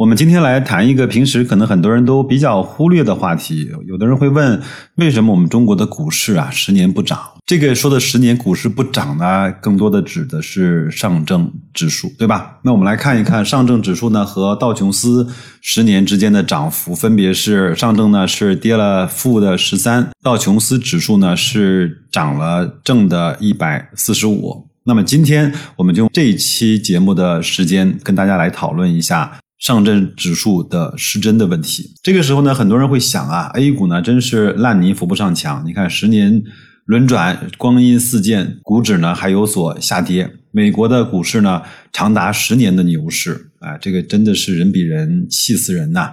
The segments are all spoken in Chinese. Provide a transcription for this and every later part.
我们今天来谈一个平时可能很多人都比较忽略的话题。有的人会问，为什么我们中国的股市啊十年不涨？这个说的十年股市不涨呢，更多的指的是上证指数，对吧？那我们来看一看上证指数呢和道琼斯十年之间的涨幅，分别是上证呢是跌了负的十三，道琼斯指数呢是涨了正的一百四十五。那么今天我们就用这一期节目的时间跟大家来讨论一下。上证指数的失真的问题，这个时候呢，很多人会想啊，A 股呢真是烂泥扶不上墙。你看，十年轮转，光阴似箭，股指呢还有所下跌。美国的股市呢，长达十年的牛市，啊，这个真的是人比人气死人呐。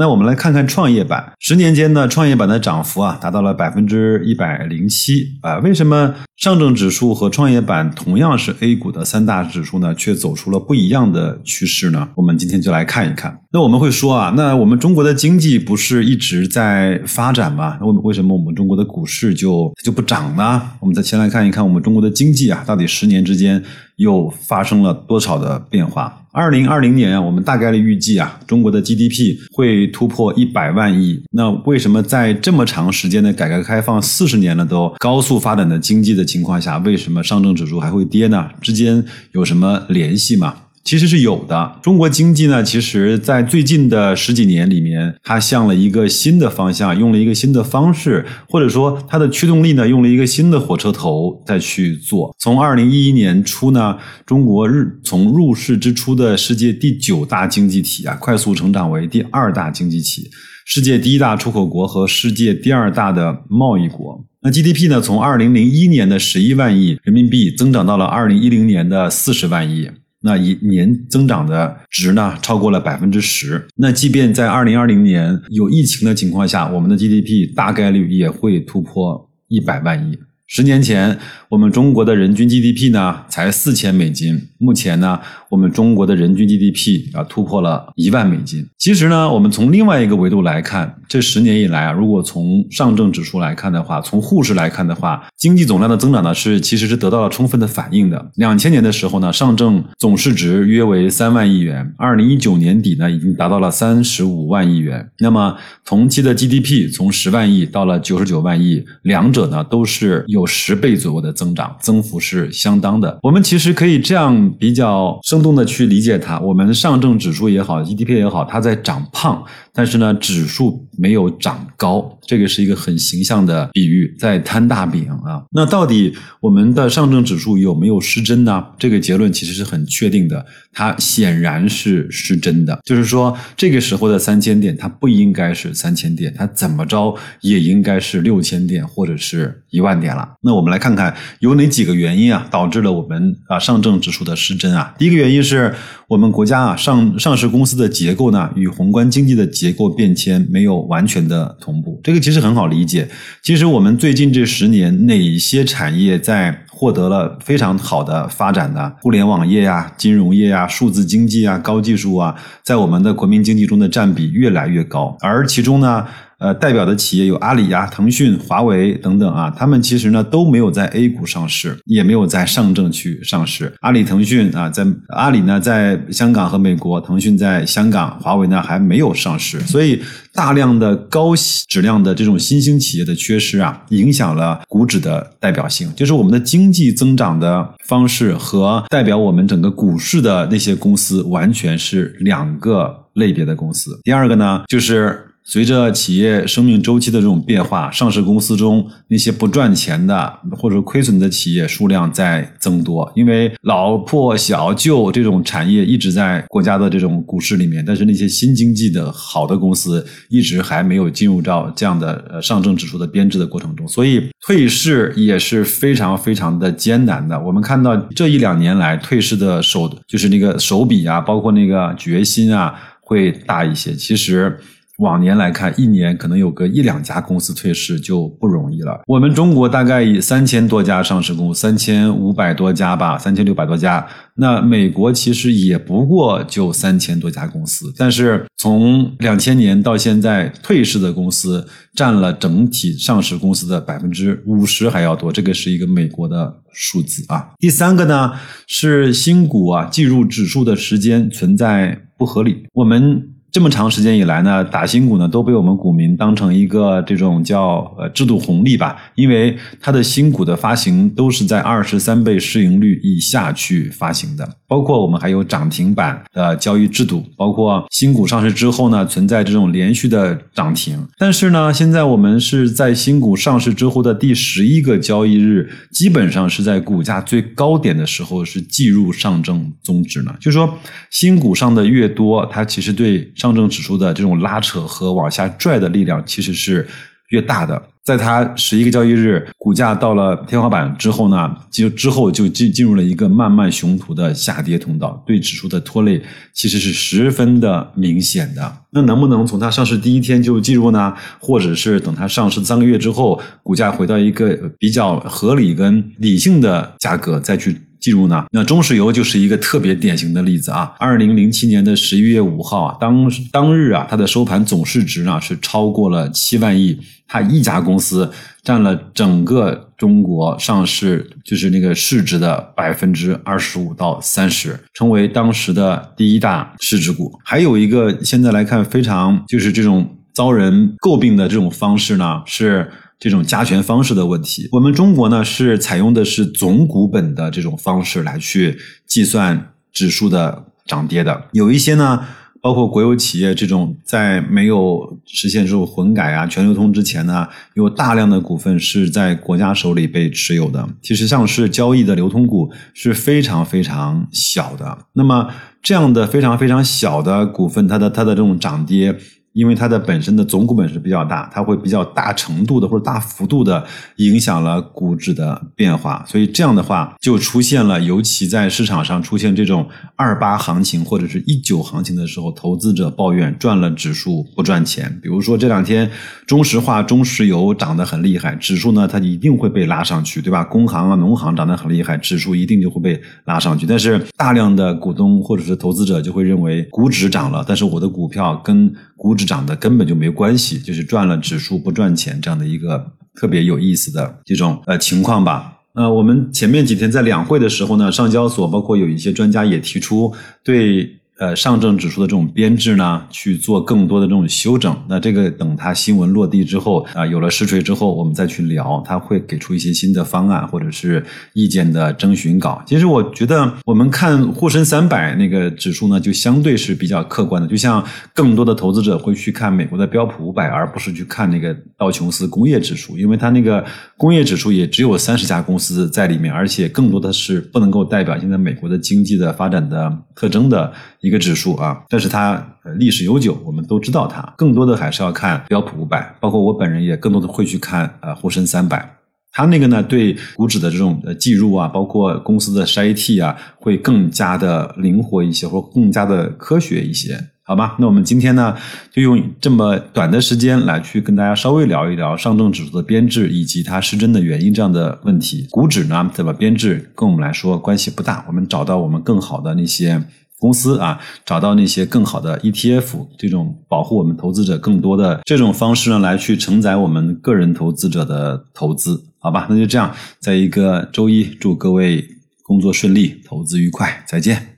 那我们来看看创业板，十年间呢，创业板的涨幅啊，达到了百分之一百零七啊。为什么上证指数和创业板同样是 A 股的三大指数呢，却走出了不一样的趋势呢？我们今天就来看一看。那我们会说啊，那我们中国的经济不是一直在发展吗？那为什么我们中国的股市就就不涨呢？我们再先来看一看我们中国的经济啊，到底十年之间又发生了多少的变化？二零二零年啊，我们大概率预计啊，中国的 GDP 会突破一百万亿。那为什么在这么长时间的改革开放四十年了都高速发展的经济的情况下，为什么上证指数还会跌呢？之间有什么联系吗？其实是有的。中国经济呢，其实在最近的十几年里面，它向了一个新的方向，用了一个新的方式，或者说它的驱动力呢，用了一个新的火车头再去做。从二零一一年初呢，中国日从入世之初的世界第九大经济体啊，快速成长为第二大经济体，世界第一大出口国和世界第二大的贸易国。那 GDP 呢，从二零零一年的十一万亿人民币增长到了二零一零年的四十万亿。那一年增长的值呢，超过了百分之十。那即便在二零二零年有疫情的情况下，我们的 GDP 大概率也会突破一百万亿。十年前，我们中国的人均 GDP 呢才四千美金。目前呢，我们中国的人均 GDP 啊突破了一万美金。其实呢，我们从另外一个维度来看，这十年以来啊，如果从上证指数来看的话，从沪市来看的话，经济总量的增长呢是其实是得到了充分的反应的。两千年的时候呢，上证总市值约为三万亿元，二零一九年底呢已经达到了三十五万亿元。那么同期的 GDP 从十万亿到了九十九万亿，两者呢都是有。有十倍左右的增长，增幅是相当的。我们其实可以这样比较生动的去理解它：，我们上证指数也好，GDP 也好，它在长胖，但是呢，指数没有长高。这个是一个很形象的比喻，在摊大饼啊。那到底我们的上证指数有没有失真呢？这个结论其实是很确定的，它显然是失真的。就是说，这个时候的三千点，它不应该是三千点，它怎么着也应该是六千点或者是一万点了。那我们来看看有哪几个原因啊，导致了我们啊上证指数的失真啊。第一个原因是我们国家啊上上市公司的结构呢与宏观经济的结构变迁没有完全的同步。这个其实很好理解。其实我们最近这十年哪些产业在获得了非常好的发展呢？互联网业呀、金融业呀、数字经济啊、高技术啊，在我们的国民经济中的占比越来越高，而其中呢。呃，代表的企业有阿里呀、腾讯、华为等等啊，他们其实呢都没有在 A 股上市，也没有在上证去上市。阿里、腾讯啊，在阿里呢在香港和美国，腾讯在香港，华为呢还没有上市。所以，大量的高质量的这种新兴企业的缺失啊，影响了股指的代表性。就是我们的经济增长的方式和代表我们整个股市的那些公司，完全是两个类别的公司。第二个呢，就是。随着企业生命周期的这种变化，上市公司中那些不赚钱的或者亏损的企业数量在增多。因为老破小旧这种产业一直在国家的这种股市里面，但是那些新经济的好的公司一直还没有进入到这样的呃上证指数的编制的过程中，所以退市也是非常非常的艰难的。我们看到这一两年来退市的手就是那个手笔啊，包括那个决心啊，会大一些。其实。往年来看，一年可能有个一两家公司退市就不容易了。我们中国大概以三千多家上市公司，三千五百多家吧，三千六百多家。那美国其实也不过就三千多家公司，但是从两千年到现在，退市的公司占了整体上市公司的百分之五十还要多，这个是一个美国的数字啊。第三个呢是新股啊计入指数的时间存在不合理，我们。这么长时间以来呢，打新股呢都被我们股民当成一个这种叫呃制度红利吧，因为它的新股的发行都是在二十三倍市盈率以下去发行的，包括我们还有涨停板的交易制度，包括新股上市之后呢存在这种连续的涨停。但是呢，现在我们是在新股上市之后的第十一个交易日，基本上是在股价最高点的时候是计入上证综指呢，就是说新股上的越多，它其实对上证指数的这种拉扯和往下拽的力量其实是越大的。在它十一个交易日股价到了天花板之后呢，就之后就进进入了一个漫漫熊途的下跌通道，对指数的拖累其实是十分的明显的。那能不能从它上市第一天就进入呢？或者是等它上市三个月之后，股价回到一个比较合理跟理性的价格再去？记入呢？那中石油就是一个特别典型的例子啊！二零零七年的十一月五号啊，当当日啊，它的收盘总市值呢是超过了七万亿，它一家公司占了整个中国上市就是那个市值的百分之二十五到三十，成为当时的第一大市值股。还有一个现在来看非常就是这种遭人诟病的这种方式呢是。这种加权方式的问题，我们中国呢是采用的是总股本的这种方式来去计算指数的涨跌的。有一些呢，包括国有企业这种，在没有实现这种混改啊、全流通之前呢，有大量的股份是在国家手里被持有的。其实上市交易的流通股是非常非常小的。那么这样的非常非常小的股份，它的它的这种涨跌。因为它的本身的总股本是比较大，它会比较大程度的或者大幅度的影响了股指的变化，所以这样的话就出现了，尤其在市场上出现这种二八行情或者是一九行情的时候，投资者抱怨赚了指数不赚钱。比如说这两天中石化、中石油涨得很厉害，指数呢它一定会被拉上去，对吧？工行啊、农行涨得很厉害，指数一定就会被拉上去。但是大量的股东或者是投资者就会认为股指涨了，但是我的股票跟股指涨的根本就没关系，就是赚了指数不赚钱这样的一个特别有意思的这种呃情况吧。呃，我们前面几天在两会的时候呢，上交所包括有一些专家也提出对。呃，上证指数的这种编制呢，去做更多的这种修整。那这个等它新闻落地之后啊，有了实锤之后，我们再去聊，它会给出一些新的方案或者是意见的征询稿。其实我觉得，我们看沪深三百那个指数呢，就相对是比较客观的。就像更多的投资者会去看美国的标普五百，而不是去看那个道琼斯工业指数，因为它那个工业指数也只有三十家公司在里面，而且更多的是不能够代表现在美国的经济的发展的特征的一。一个指数啊，但是它历史悠久，我们都知道它。更多的还是要看标普五百，包括我本人也更多的会去看呃沪深三百。它那个呢，对股指的这种呃计入啊，包括公司的筛剔啊，会更加的灵活一些，或更加的科学一些。好吧，那我们今天呢，就用这么短的时间来去跟大家稍微聊一聊上证指数的编制以及它失真的原因这样的问题。股指呢怎么编制，跟我们来说关系不大。我们找到我们更好的那些。公司啊，找到那些更好的 ETF，这种保护我们投资者更多的这种方式呢，来去承载我们个人投资者的投资，好吧？那就这样，在一个周一，祝各位工作顺利，投资愉快，再见。